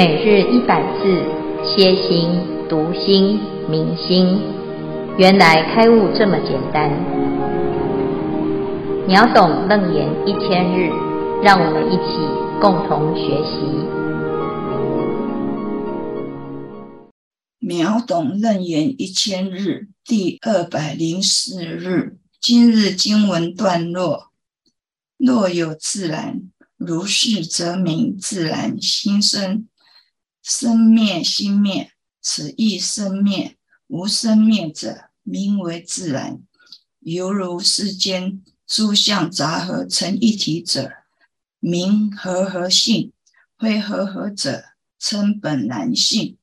每日一百字，歇心、读心、明心，原来开悟这么简单。秒懂楞严一千日，让我们一起共同学习。秒懂楞严一千日第二百零四日，今日经文段落：若有自然，如是则名自然心生。生灭心灭，此亦生灭。无生灭者，名为自然。犹如世间诸相杂合成一体者，名和合性；非和合者，称本然性。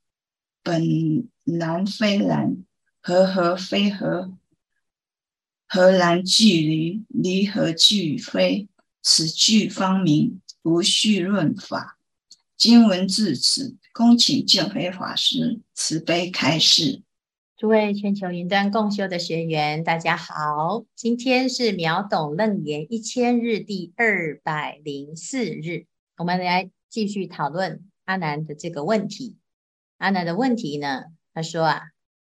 本然非然，和合非合，合然俱离，离合俱非。此句方明，无序论法。经文至此。恭请见辉法师慈悲开示。诸位全球云端共修的学员，大家好，今天是秒懂楞严一千日第二百零四日，我们来继续讨论阿南的这个问题。阿南的问题呢，他说啊，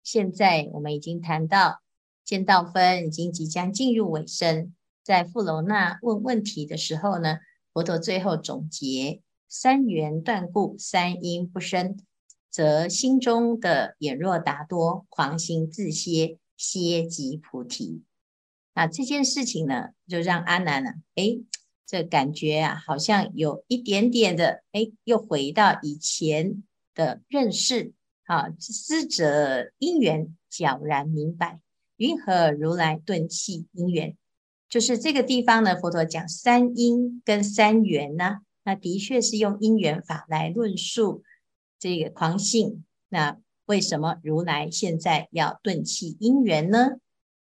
现在我们已经谈到见道分已经即将进入尾声，在富楼那问问题的时候呢，佛陀最后总结。三缘断故，三因不生，则心中的眼若达多，狂心自歇，歇即菩提。那这件事情呢，就让阿难呢，诶，这感觉啊，好像有一点点的，诶，又回到以前的认识啊，思者因缘皎然明白，云何如来顿弃因缘？就是这个地方呢，佛陀讲三因跟三缘呢。那的确是用因缘法来论述这个狂性。那为什么如来现在要顿弃因缘呢？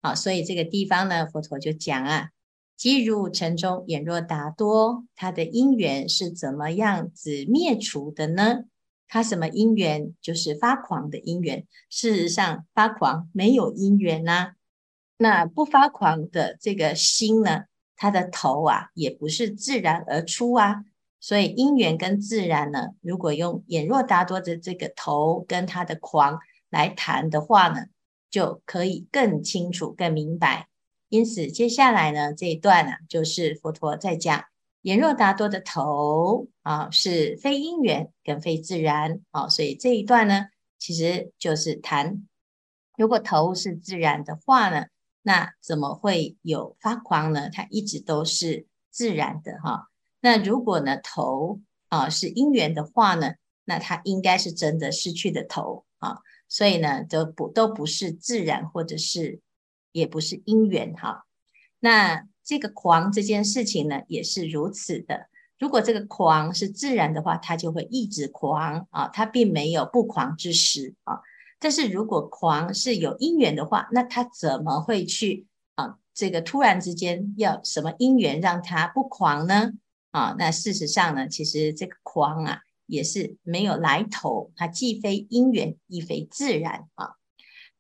好，所以这个地方呢，佛陀就讲啊，即如城中眼若达多，他的因缘是怎么样子灭除的呢？他什么因缘？就是发狂的因缘。事实上，发狂没有因缘呐、那不发狂的这个心呢，他的头啊，也不是自然而出啊。所以因缘跟自然呢，如果用眼若达多的这个头跟他的狂来谈的话呢，就可以更清楚、更明白。因此，接下来呢这一段呢、啊，就是佛陀在讲眼若达多的头啊，是非因缘跟非自然啊。所以这一段呢，其实就是谈，如果头是自然的话呢，那怎么会有发狂呢？它一直都是自然的哈。那如果呢，头啊是因缘的话呢，那它应该是真的失去的头啊，所以呢都不都不是自然，或者是也不是因缘哈。那这个狂这件事情呢，也是如此的。如果这个狂是自然的话，它就会一直狂啊，它并没有不狂之时啊。但是如果狂是有因缘的话，那他怎么会去啊？这个突然之间要什么因缘让他不狂呢？啊，那事实上呢，其实这个狂啊，也是没有来头，它既非因缘，亦非自然啊。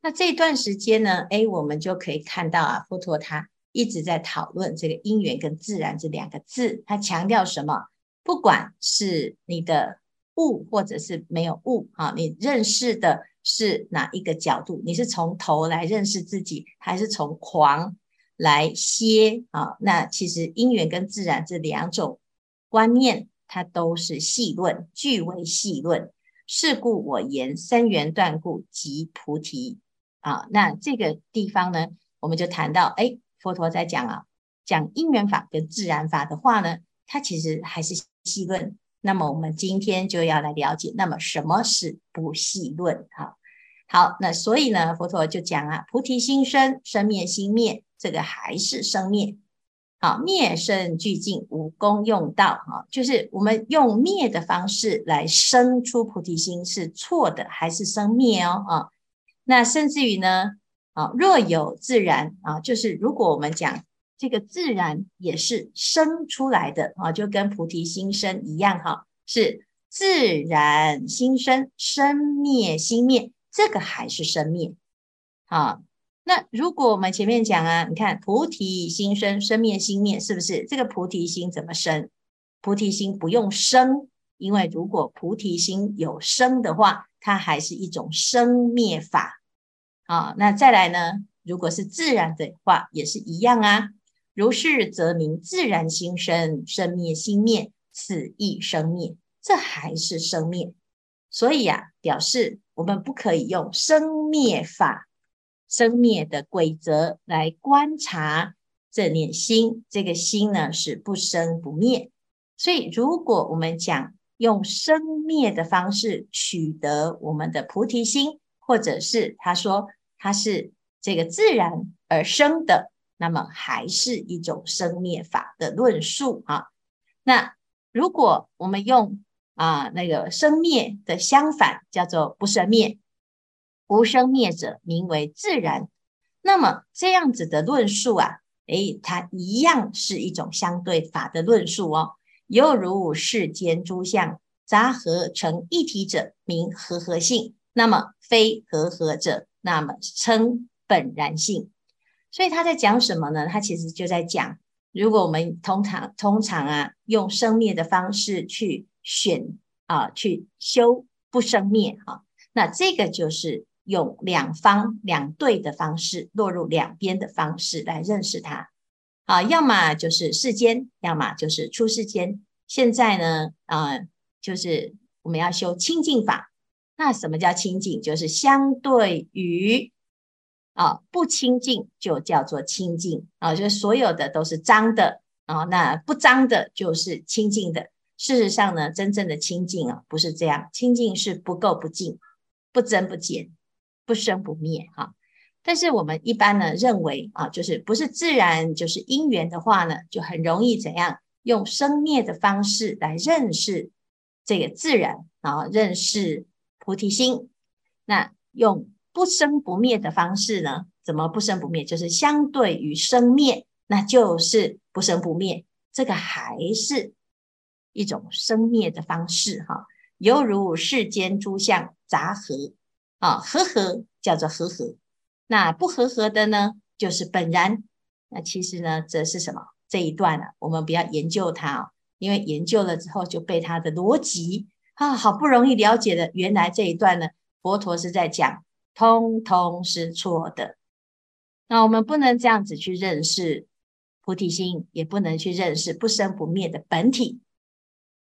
那这段时间呢，哎，我们就可以看到啊，佛陀他一直在讨论这个因缘跟自然这两个字，他强调什么？不管是你的悟或者是没有悟啊，你认识的是哪一个角度？你是从头来认识自己，还是从狂？来歇啊，那其实因缘跟自然这两种观念，它都是细论，俱为细论。是故我言三缘断故即菩提啊。那这个地方呢，我们就谈到，哎，佛陀在讲啊，讲因缘法跟自然法的话呢，它其实还是细论。那么我们今天就要来了解，那么什么是不细论？哈，好，那所以呢，佛陀就讲啊，菩提心生，生灭心灭。这个还是生灭，好，灭生俱尽，无功用道哈，就是我们用灭的方式来生出菩提心是错的，还是生灭哦啊？那甚至于呢啊，若有自然啊，就是如果我们讲这个自然也是生出来的啊，就跟菩提心生一样哈，是自然心生，生灭心灭，这个还是生灭啊。那如果我们前面讲啊，你看菩提心生，生灭心灭，是不是？这个菩提心怎么生？菩提心不用生因为如果菩提心有生的话，它还是一种生灭法。啊，那再来呢？如果是自然的话，也是一样啊。如是则名自然心生，生灭心灭，此亦生灭，这还是生灭。所以啊，表示我们不可以用生灭法、生灭的规则来观察这念心。这个心呢，是不生不灭。所以，如果我们讲用生灭的方式取得我们的菩提心，或者是他说它是这个自然而生的，那么还是一种生灭法的论述啊。那如果我们用啊那个生灭的相反，叫做不生灭，无生灭者名为自然。那么这样子的论述啊，诶，它一样是一种相对法的论述哦。又如世间诸相杂合成一体者，名和合性。那么非和合者，那么称本然性。所以他在讲什么呢？他其实就在讲，如果我们通常通常啊，用生灭的方式去选啊，去修不生灭啊，那这个就是用两方两对的方式，落入两边的方式来认识它。啊，要么就是世间，要么就是出世间。现在呢，啊，就是我们要修清净法。那什么叫清净？就是相对于啊不清净，就叫做清净啊，就是所有的都是脏的啊，那不脏的就是清净的。事实上呢，真正的清净啊，不是这样，清净是不垢不净，不增不减，不生不灭哈。但是我们一般呢认为啊，就是不是自然就是因缘的话呢，就很容易怎样用生灭的方式来认识这个自然啊，认识菩提心。那用不生不灭的方式呢？怎么不生不灭？就是相对于生灭，那就是不生不灭。这个还是一种生灭的方式哈。犹如世间诸相杂合啊，和合叫做和合。那不和合的呢，就是本然。那其实呢，这是什么？这一段呢、啊，我们不要研究它哦，因为研究了之后就被它的逻辑啊，好不容易了解的，原来这一段呢，佛陀是在讲，通通是错的。那我们不能这样子去认识菩提心，也不能去认识不生不灭的本体。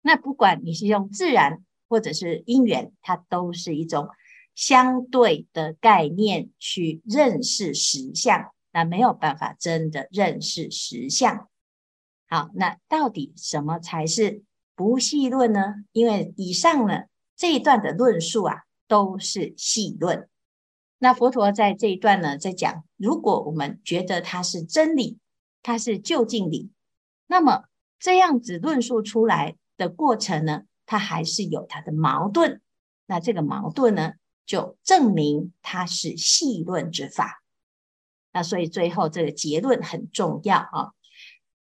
那不管你是用自然或者是因缘，它都是一种。相对的概念去认识实相，那没有办法真的认识实相。好，那到底什么才是不细论呢？因为以上呢这一段的论述啊都是细论。那佛陀在这一段呢在讲，如果我们觉得它是真理，它是究竟理，那么这样子论述出来的过程呢，它还是有它的矛盾。那这个矛盾呢？就证明它是细论之法，那所以最后这个结论很重要啊。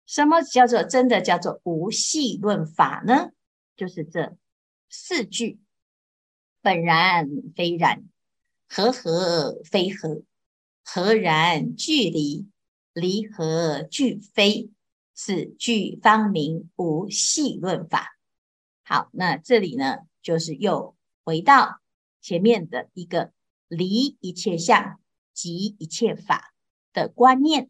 什么叫做真的叫做无细论法呢？就是这四句：本然非然，和合非合，合然距离，离合俱非。此句方名无细论法。好，那这里呢，就是又回到。前面的一个离一切相，即一切法的观念，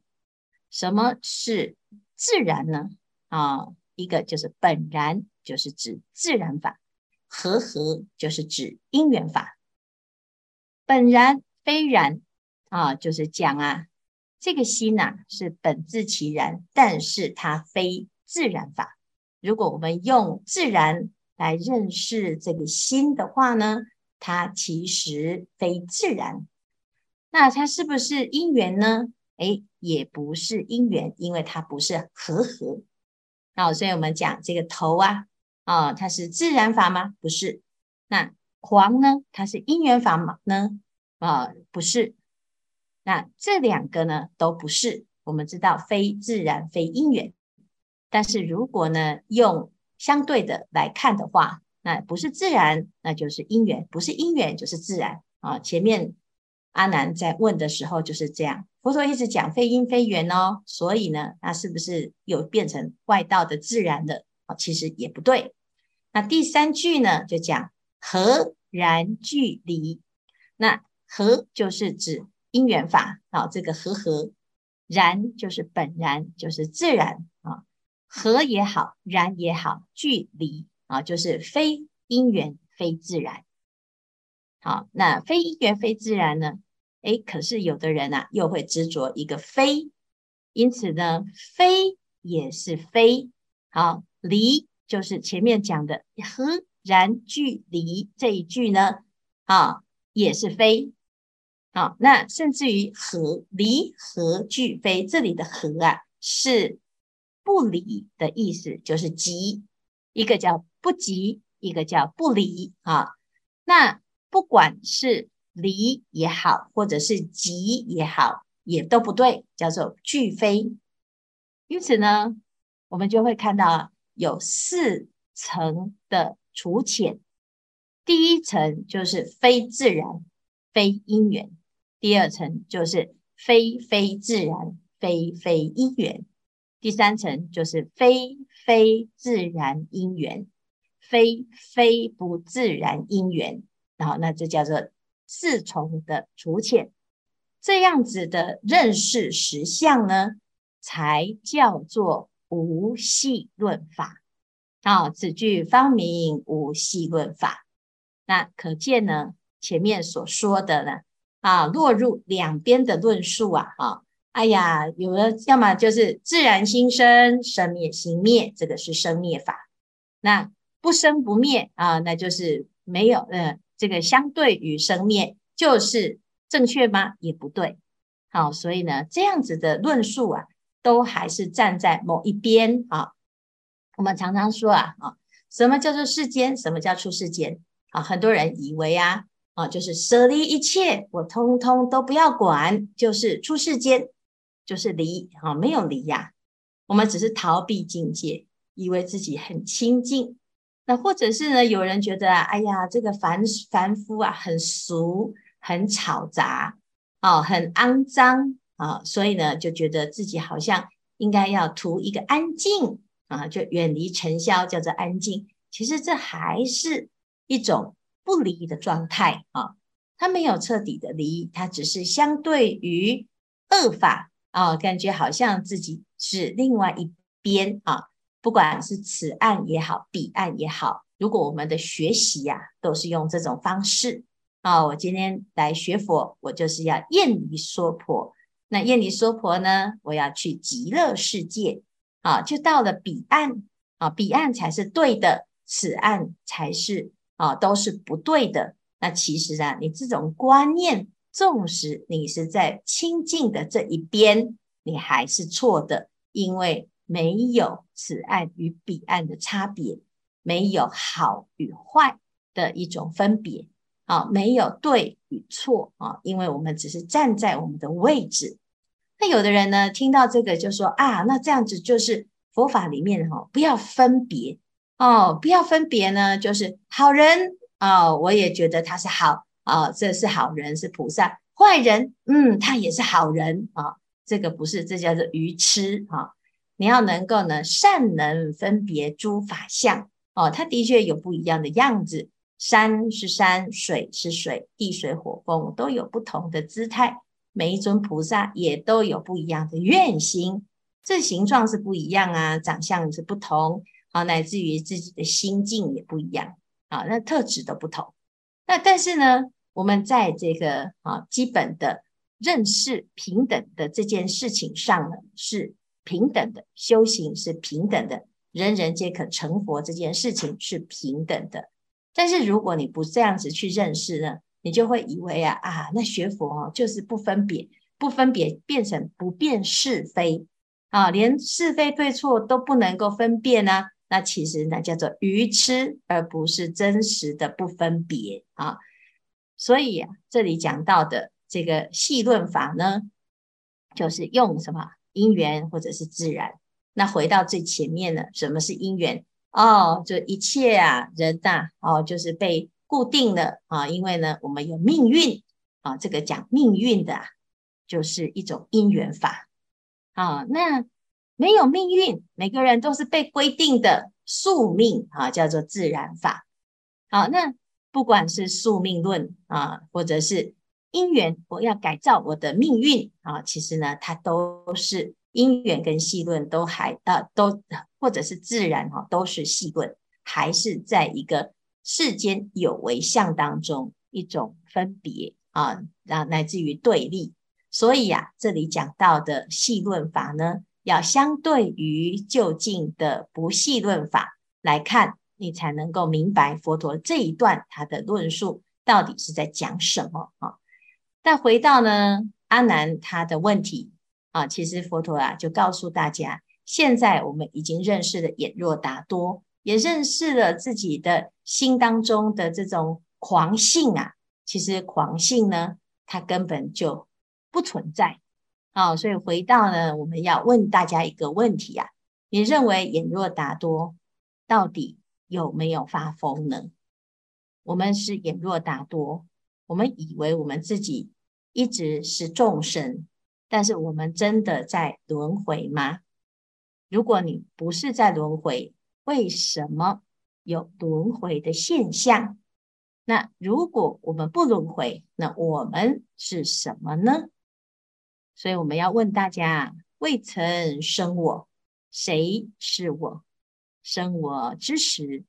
什么是自然呢？啊，一个就是本然，就是指自然法；和合就是指因缘法。本然非然啊，就是讲啊，这个心呐、是本自其然，但是它非自然法。如果我们用自然来认识这个心的话呢？它其实非自然，那它是不是因缘呢？诶，也不是因缘，因为它不是和合。那所以我们讲这个头啊，啊，它是自然法吗？不是。那黄呢？它是因缘法吗？呢？啊，不是。那这两个呢，都不是。我们知道非自然，非因缘。但是如果呢，用相对的来看的话。那不是自然，那就是因缘；不是因缘，就是自然啊。前面阿难在问的时候就是这样，佛陀一直讲非因非缘哦，所以呢，那是不是有变成外道的自然的啊？其实也不对。那第三句呢，就讲和然距离。那和就是指因缘法啊，这个和合，然就是本然，就是自然啊。和也好，然也好，距离啊，就是非因缘，非自然。好，那非因缘，非自然呢？哎，可是有的人啊，又会执着一个非，因此呢，非也是非。好，离就是前面讲的和然俱离这一句呢，啊，也是非。好，那甚至于和离合俱非，这里的和啊是。不离的意思就是即，一个叫不即，一个叫不离啊。那不管是离也好，或者是即也好，也都不对，叫做俱非。因此呢，我们就会看到有四层的除浅。第一层就是非自然、非因缘；第二层就是非非自然、非非因缘。第三层就是非非自然因缘，非非不自然因缘，然后那这叫做四重的除浅，这样子的认识实相呢，才叫做无系论法。啊，此句方名无系论法。那可见呢，前面所说的呢，啊，落入两边的论述啊，啊。哎呀，有的要么就是自然心生，生灭心灭，这个是生灭法。那不生不灭啊，那就是没有，呃，这个相对于生灭，就是正确吗？也不对。好，所以呢，这样子的论述啊，都还是站在某一边啊。我们常常说啊，啊，什么叫做世间？什么叫出世间？啊，很多人以为啊，啊，就是舍离一切，我通通都不要管，就是出世间。就是离啊，没有离呀。我们只是逃避境界，以为自己很清净。那或者是呢，有人觉得啊，哎呀，这个凡凡夫啊，很俗，很吵杂，哦，很肮脏啊，所以呢，就觉得自己好像应该要图一个安静啊，就远离尘嚣，叫做安静。其实这还是一种不离的状态啊，它没有彻底的离，它只是相对于恶法。啊，感觉好像自己是另外一边啊，不管是此岸也好，彼岸也好，如果我们的学习呀、都是用这种方式啊，我今天来学佛，我就是要厌离娑婆，那厌离娑婆呢，我要去极乐世界啊，就到了彼岸啊，彼岸才是对的，此岸才是啊，都是不对的。那其实啊，你这种观念。纵使你是在清净的这一边，你还是错的，因为没有此岸与彼岸的差别，没有好与坏的一种分别啊，没有对与错啊，因为我们只是站在我们的位置。那有的人呢，听到这个就说啊，那这样子就是佛法里面哈，不要分别哦，不要分别呢，就是好人啊，我也觉得他是好。啊，这是好人，是菩萨；坏人，嗯，他也是好人啊。这个不是，这叫做愚痴啊。你要能够呢，善能分别诸法相哦，它的确有不一样的样子。山是山，水是水，地水火风都有不同的姿态。每一尊菩萨也都有不一样的愿心，这形状是不一样啊，长相是不同啊，乃至于自己的心境也不一样啊，那特质都不同。那但是呢，我们在这个啊基本的认识平等的这件事情上呢，是平等的，修行是平等的，人人皆可成佛这件事情是平等的。但是如果你不这样子去认识呢，你就会以为啊啊，那学佛哦就是不分别，不分别变成不辨是非啊，连是非对错都不能够分辨呢、那其实那叫做愚痴，而不是真实的不分别啊。所以啊，这里讲到的这个细论法呢，就是用什么因缘或者是自然。那回到最前面呢，什么是因缘？哦，就一切啊人呐、哦，就是被固定的啊，因为呢，我们有命运啊，这个讲命运的、啊，就是一种因缘法啊。那没有命运，每个人都是被规定的宿命啊，叫做自然法。好，那不管是宿命论啊，或者是因缘，我要改造我的命运啊，其实呢，它都是因缘跟细论都还啊都，或者是自然哈，都是细论，还是在一个世间有为相当中一种分别啊，然后乃至于对立。所以呀、啊，这里讲到的细论法呢，要相对于就近的不细论法来看，你才能够明白佛陀这一段他的论述到底是在讲什么啊。但回到呢阿难他的问题啊，其实佛陀啊就告诉大家，现在我们已经认识了眼若达多，也认识了自己的心当中的这种狂性啊。其实狂性呢，它根本就不存在，啊，所以回到呢，我们要问大家一个问题啊，你认为眼若达多到底有没有发疯呢？我们是眼若达多，我们以为我们自己一直是众生，但是我们真的在轮回吗？如果你不是在轮回，为什么有轮回的现象？那如果我们不轮回，那我们是什么呢？所以我们要问大家：未曾生我，谁是我？生我之时，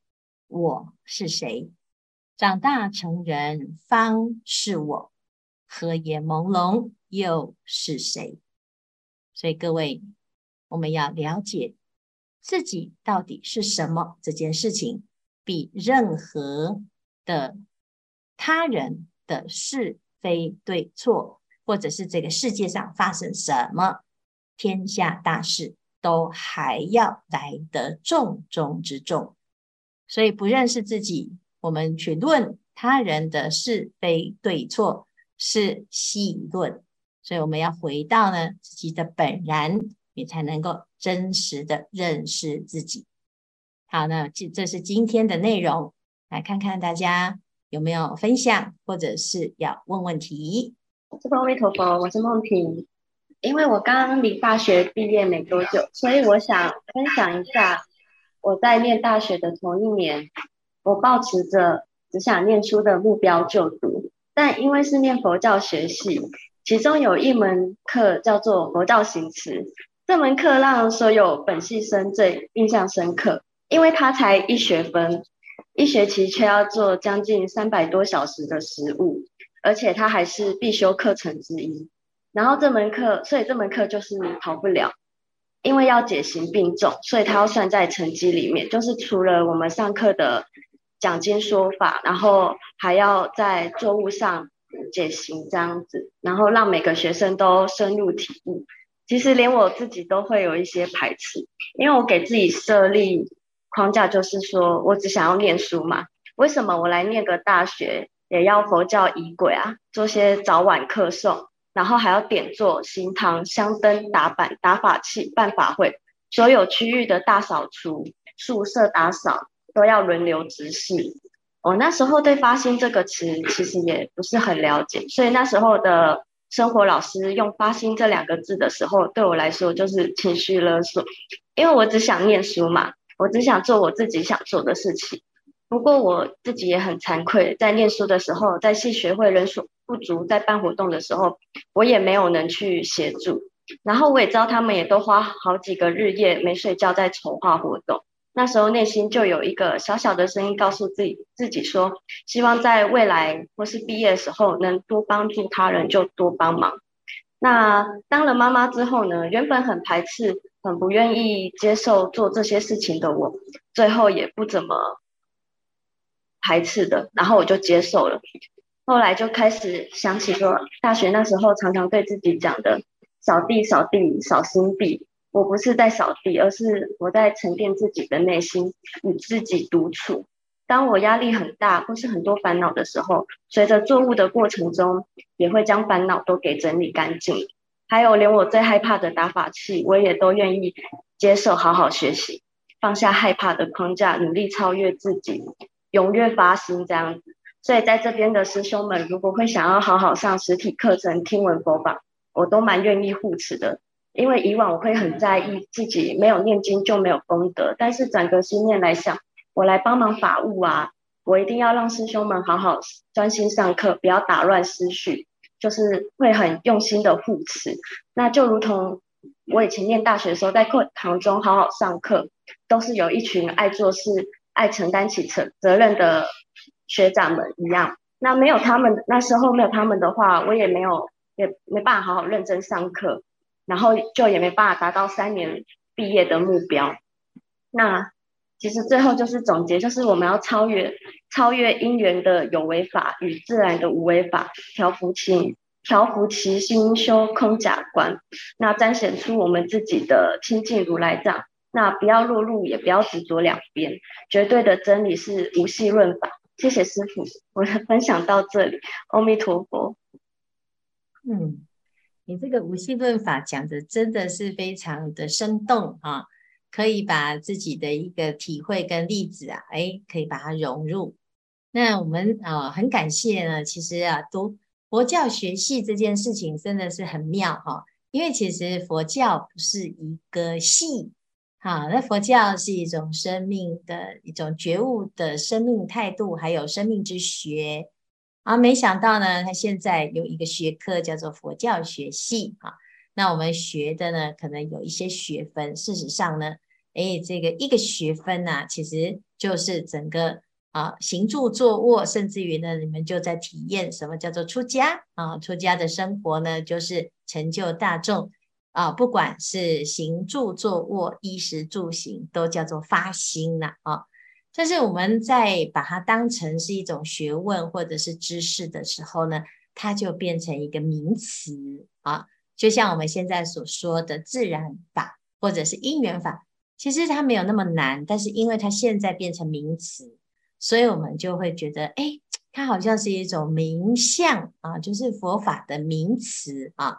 我是谁？长大成人方是我，和眼朦胧又是谁？所以各位，我们要了解自己到底是什么这件事情，比任何的他人的是非对错。或者是这个世界上发生什么天下大事，都还要来得重中之重。所以不认识自己，我们去论他人的是非对错，是戏论。所以我们要回到呢自己的本然，你才能够真实的认识自己。好，那这这是今天的内容，来看看大家有没有分享，或者是要问问题。师父阿弥陀佛，我是梦婷。因为我刚离大学毕业没多久，所以我想分享一下我在念大学的头一年，我抱持着只想念书的目标就读。但因为是念佛教学系，其中有一门课叫做佛教行持，这门课让所有本系生最印象深刻，因为它才一学分，一学期却要做将近三百多小时的实务。而且它还是必修课程之一，然后这门课，所以这门课就是逃不了，因为要解行并重，所以它要算在成绩里面。就是除了我们上课的讲经说法，然后还要在作物上解行这样子，然后让每个学生都深入体悟。其实连我自己都会有一些排斥，因为我给自己设立框架，就是说我只想要念书嘛，为什么我来念个大学？也要佛教仪轨啊，做些早晚课诵，然后还要点坐、行堂、香灯、打板、打法器、办法会，所有区域的大扫除、宿舍打扫都要轮流执事。我那时候对“发心”这个词其实也不是很了解，所以那时候的生活老师用“发心”这两个字的时候，对我来说就是情绪勒索，因为我只想念书嘛，我只想做我自己想做的事情。不过我自己也很惭愧，在念书的时候，在系学会人数不足，在办活动的时候，我也没有能去协助。然后我也知道他们也都花好几个日夜没睡觉在筹划活动。那时候内心就有一个小小的声音告诉自己，自己说，希望在未来或是毕业的时候，能多帮助他人就多帮忙。那当了妈妈之后呢，原本很排斥、很不愿意接受做这些事情的我，最后也不怎么。排斥的，然后我就接受了。后来就开始想起说，大学那时候常常对自己讲的“扫地，扫地，扫心地”，我不是在扫地，而是我在沉淀自己的内心，与自己独处。当我压力很大或是很多烦恼的时候，随着做物的过程中，也会将烦恼都给整理干净。还有，连我最害怕的打法器，我也都愿意接受，好好学习，放下害怕的框架，努力超越自己。踊跃发心这样子，所以在这边的师兄们，如果会想要好好上实体课程、听闻佛法，我都蛮愿意护持的。因为以往我会很在意自己没有念经就没有功德，但是转个心念来想，我来帮忙法务啊，我一定要让师兄们好好专心上课，不要打乱思绪，就是会很用心的护持。那就如同我以前念大学的时候，在课堂中好好上课，都是有一群爱做事、爱承担起责责任的学长们一样。那没有他们，那时候没有他们的话，我也没有也没办法好好认真上课。然后就也没办法达到三年毕业的目标。那其实最后就是总结，就是我们要超越超越因缘的有为法与自然的无为法，调伏其调伏其心，修空假观，那彰显出我们自己的清净如来藏。那不要落入，也不要执着两边，绝对的真理是无系论法。谢谢师父，我的分享到这里。阿弥陀佛。嗯。你这个无系论法讲的真的是非常的生动啊，可以把自己的一个体会跟例子啊，哎，可以把它融入。那我们啊，很感谢呢。其实啊，读佛教学系这件事情真的是很妙哈，因为其实佛教不是一个系，好，那佛教是一种生命的一种觉悟的生命态度，还有生命之学。啊，没想到呢，他现在有一个学科叫做佛教学系啊。那我们学的呢，可能有一些学分。事实上呢，哎，这个一个学分呢、啊，其实就是整个啊行住坐卧，甚至于呢，你们就在体验什么叫做出家啊。出家的生活呢，就是成就大众啊，不管是行住坐卧、衣食住行，都叫做发心呐啊。但是我们在把它当成是一种学问或者是知识的时候呢，它就变成一个名词啊，就像我们现在所说的自然法或者是因缘法，其实它没有那么难，但是因为它现在变成名词，所以我们就会觉得，哎，它好像是一种名相啊，就是佛法的名词啊，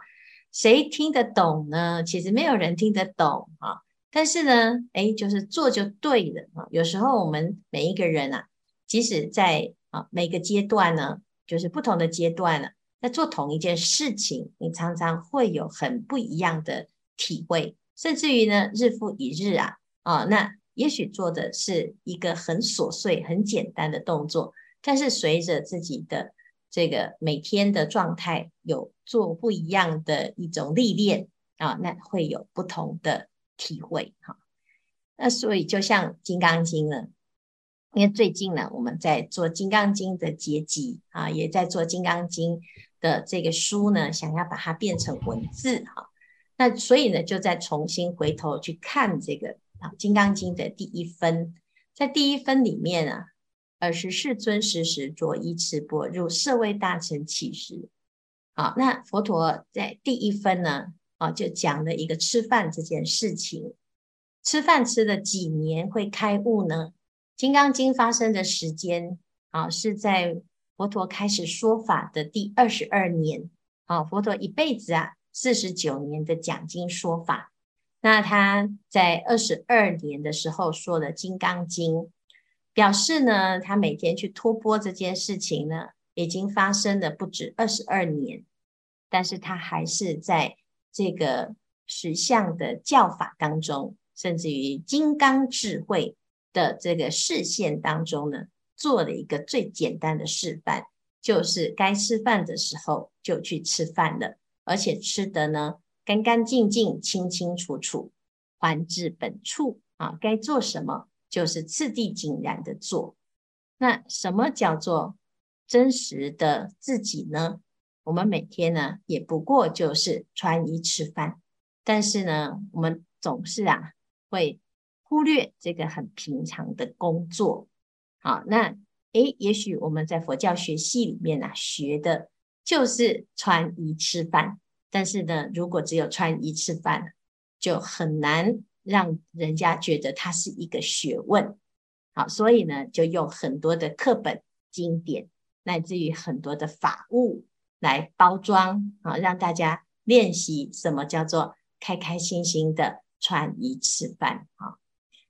谁听得懂呢？其实没有人听得懂啊。但是呢，哎，就是做就对了啊。有时候我们每一个人啊，即使在啊每个阶段呢，就是不同的阶段呢，在做同一件事情，你常常会有很不一样的体会，甚至于呢，日复一日啊，啊，那也许做的是一个很琐碎、很简单的动作，但是随着自己的这个每天的状态有做不一样的一种历练啊，那会有不同的。体会哈，那所以就像《金刚经》呢，因为最近呢，我们在做《金刚经》的结集啊，也在做《金刚经》的这个书呢，想要把它变成文字哈。那所以呢，就再重新回头去看这个啊，《金刚经》的第一分，在第一分里面啊，尔时世尊时时着衣持钵入舍卫大城乞食。好，那佛陀在第一分呢？啊，就讲了一个吃饭这件事情，吃饭吃了几年会开悟呢？《金刚经》发生的时间啊，是在佛陀开始说法的第二十二年。啊，佛陀一辈子啊，四十九年的讲经说法，那他在二十二年的时候说了《金刚经》，表示呢，他每天去托钵这件事情呢，已经发生了不止二十二年，但是他还是在。这个实相的教法当中，甚至于金刚智慧的这个示现当中呢，做了一个最简单的示范，就是该吃饭的时候就去吃饭了，而且吃的呢干干净净、清清楚楚，还至本处啊。该做什么就是次第井然的做。那什么叫做真实的自己呢？我们每天呢，也不过就是穿衣吃饭，但是呢，我们总是啊会忽略这个很平常的工作。好，那诶，也许我们在佛教学系里面呢、啊，学的就是穿衣吃饭，但是呢，如果只有穿衣吃饭，就很难让人家觉得它是一个学问。好，所以呢，就用很多的课本、经典，乃至于很多的法物。来包装啊，让大家练习什么叫做开开心心的穿衣吃饭啊。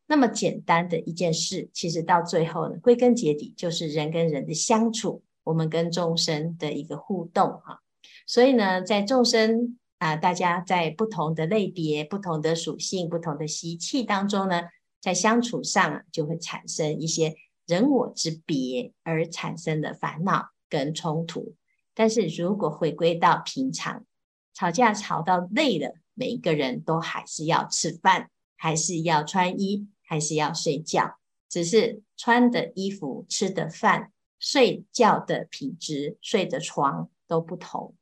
那么简单的一件事，其实到最后呢，归根结底就是人跟人的相处，我们跟众生的一个互动啊。所以呢，在众生啊，大家在不同的类别、不同的属性、不同的习气当中呢，在相处上就会产生一些人我之别而产生的烦恼跟冲突。但是如果回归到平常，吵架吵到累了，每一个人都还是要吃饭，还是要穿衣，还是要睡觉，只是穿的衣服、吃的饭、睡觉的品质、睡的床都不同。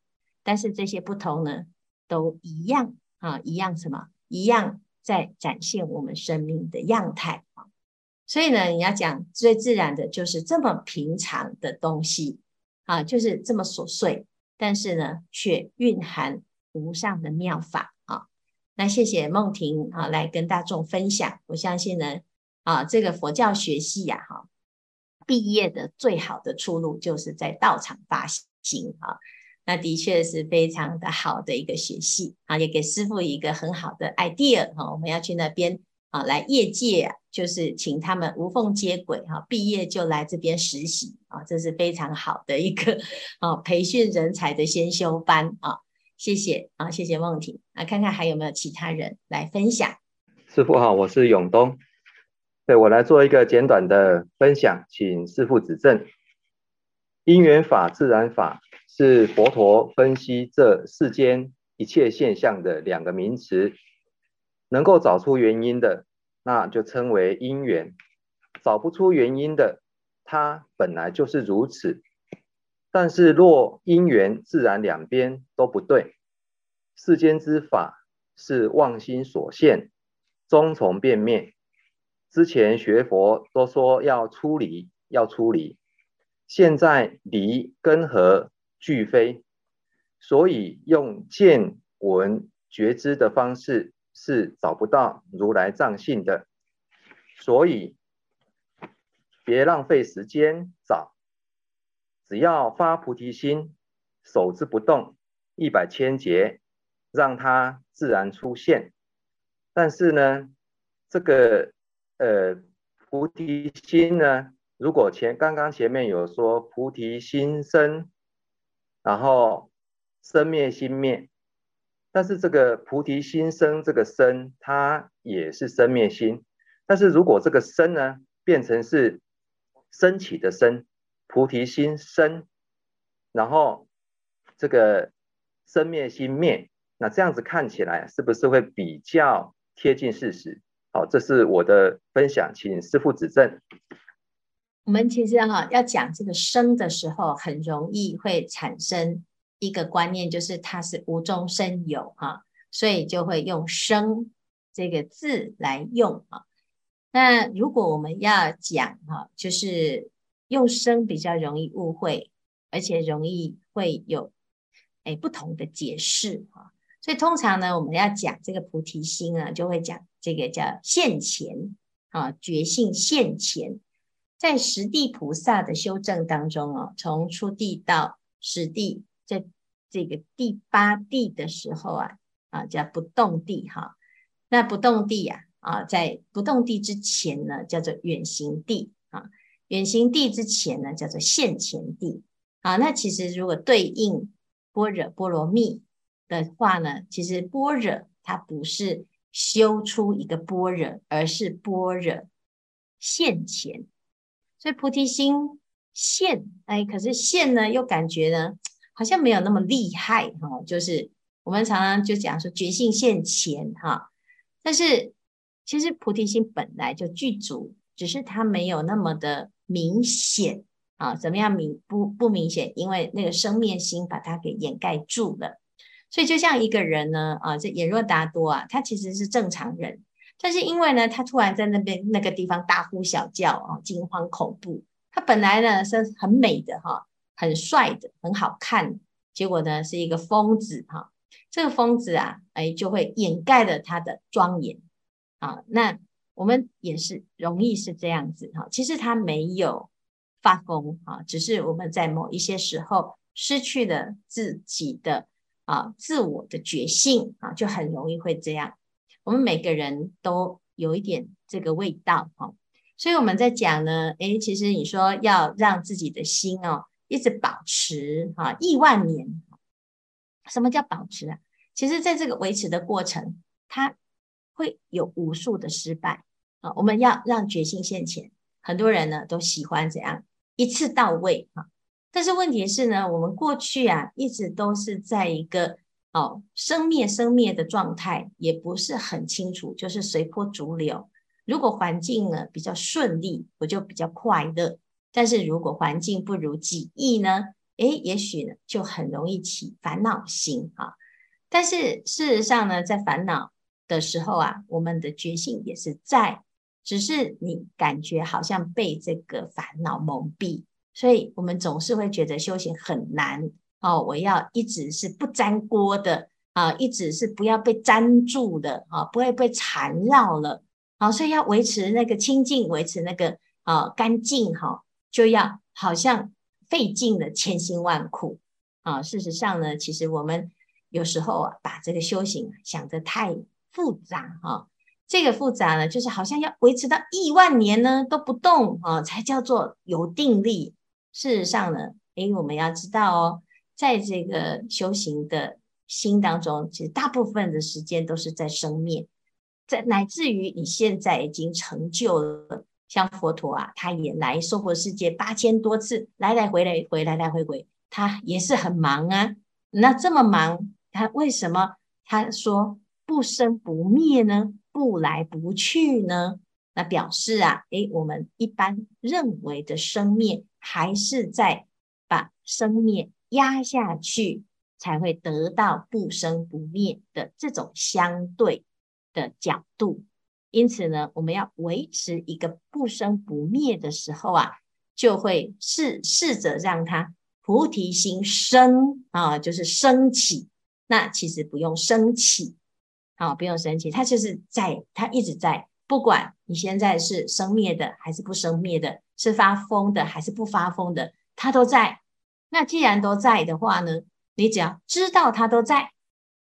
但是这些不同呢，都一样啊，一样什么？一样在展现我们生命的样态啊。所以呢，你要讲最自然的，就是这么平常的东西啊，就是这么琐碎，但是呢，却蕴含无上的妙法啊。那谢谢梦婷啊，来跟大众分享。我相信呢，啊，这个佛教学系呀，哈，毕业的最好的出路就是在道场发行啊。那的确是非常的好的一个学系啊，也给师傅一个很好的 idea 哈，我们要去那边啊，来业界，就是请他们无缝接轨哈，毕业就来这边实习啊，这是非常好的一个啊培训人才的先修班啊，谢谢啊，谢谢梦婷啊，看看还有没有其他人来分享。师父好，我是永东，对，我来做一个简短的分享，请师父指正。因缘法、自然法。是佛陀分析这世间一切现象的两个名词，能够找出原因的，那就称为因缘；找不出原因的，它本来就是如此。但是若因缘自然两边都不对，世间之法是妄心所现，终从变灭。之前学佛都说要出离，要出离，现在离根和。俱非，所以用见闻觉知的方式是找不到如来藏性的，所以别浪费时间找，只要发菩提心，守之不动，一百千劫，让它自然出现。但是呢，这个呃菩提心呢，如果前刚刚前面有说菩提心生。然后生灭心灭，但是这个菩提心生这个生，它也是生灭心。但是如果这个生呢，变成是升起的生，菩提心生，然后这个生灭心灭，那这样子看起来是不是会比较贴近事实？好，这是我的分享，请师父指正。我们其实哈要讲这个生的时候，很容易会产生一个观念，就是它是无中生有哈，所以就会用生这个字来用啊。那如果我们要讲哈，就是用生比较容易误会，而且容易会有诶不同的解释哈。所以通常呢，我们要讲这个菩提心呢，就会讲这个叫现前啊，觉性现前。在十地菩萨的修正当中哦，从初地到十地，在这个第八地的时候啊，啊叫不动地哈。那不动地呀，啊在不动地之前呢，叫做远行地啊。远行地之前呢，叫做现前地啊。那其实如果对应般若波罗蜜的话呢，其实般若它不是修出一个般若，而是般若现前。所以菩提心现，哎，可是现呢，又感觉呢，好像没有那么厉害哈。就是我们常常就讲说觉性现前哈，但是其实菩提心本来就具足，只是它没有那么的明显啊。怎么样明不不明显？因为那个生灭心把它给掩盖住了。所以就像一个人呢，啊，这眼若达多啊，他其实是正常人。但是因为呢，他突然在那边那个地方大呼小叫啊，惊慌恐怖。他本来呢是很美的哈，很帅的，很好看。结果呢是一个疯子哈，这个疯子啊，哎就会掩盖了他的庄严啊。那我们也是容易是这样子哈。其实他没有发疯啊，只是我们在某一些时候失去了自己的啊自我的觉性啊，就很容易会这样。我们每个人都有一点这个味道哈，所以我们在讲呢，诶，其实你说要让自己的心哦，一直保持啊亿万年，什么叫保持啊？其实在这个维持的过程，它会有无数的失败啊。我们要让决心现前，很多人呢都喜欢这样一次到位啊。但是问题是呢，我们过去啊一直都是在一个哦生灭生灭的状态，也不是很清楚，就是随波逐流。如果环境呢比较顺利，我就比较快乐；但是如果环境不如己意呢，诶，也许呢就很容易起烦恼心啊。但是事实上呢，在烦恼的时候啊，我们的觉性也是在，只是你感觉好像被这个烦恼蒙蔽。所以我们总是会觉得修行很难哦，我要一直是不沾锅的啊，一直是不要被粘住的啊，不会被缠绕了啊，所以要维持那个清净，维持那个啊干净哈，就要好像费尽了千辛万苦啊。事实上呢，其实我们有时候啊，把这个修行想得太复杂哈。这个复杂呢，就是好像要维持到亿万年呢都不动啊，才叫做有定力。事实上呢，诶，我们要知道哦，在这个修行的心当中，其实大部分的时间都是在生灭，在乃至于你现在已经成就了，像佛陀啊，他也来娑婆世界八千多次，来来回来回来来回回，他也是很忙啊。那这么忙，他为什么他说不生不灭呢？不来不去呢？那表示啊，诶，我们一般认为的生灭。还是在把生灭压下去，才会得到不生不灭的这种相对的角度。因此呢，我们要维持一个不生不灭的时候啊，就会试试着让它菩提心生啊，就是升起。那其实不用升起，啊，不用升起，它就是在，它一直在。不管你现在是生灭的还是不生灭的，是发疯的还是不发疯的，它都在。那既然都在的话呢，你只要知道它都在，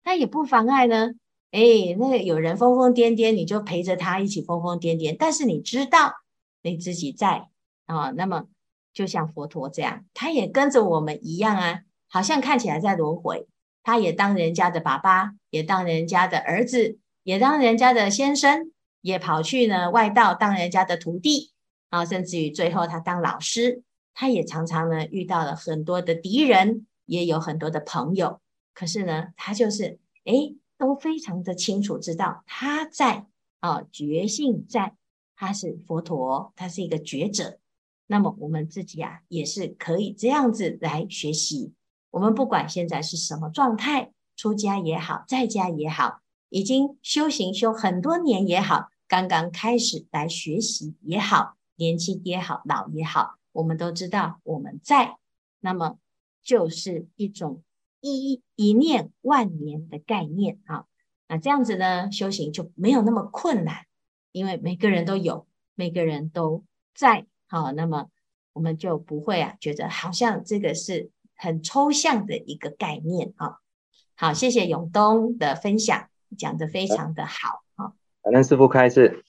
那也不妨碍呢。诶，那有人疯疯癫癫，你就陪着他一起疯疯癫癫。但是你知道你自己在啊，那么就像佛陀这样，他也跟着我们一样啊，好像看起来在轮回，他也当人家的爸爸，也当人家的儿子，也当人家的先生。也跑去呢外道当人家的徒弟啊，甚至于最后他当老师，他也常常呢遇到了很多的敌人，也有很多的朋友。可是呢，他就是诶，都非常的清楚知道他在啊，觉性在，他是佛陀，他是一个觉者。那么我们自己啊，也是可以这样子来学习。我们不管现在是什么状态，出家也好，在家也好，已经修行修很多年也好。刚刚开始来学习也好，年轻也好，老也好，我们都知道我们在，那么就是一种一一念万年的概念啊。那这样子呢，修行就没有那么困难，因为每个人都有，每个人都在。好，那么我们就不会啊，觉得好像这个是很抽象的一个概念啊。好，谢谢永东的分享，讲的非常的好。感恩师傅开示。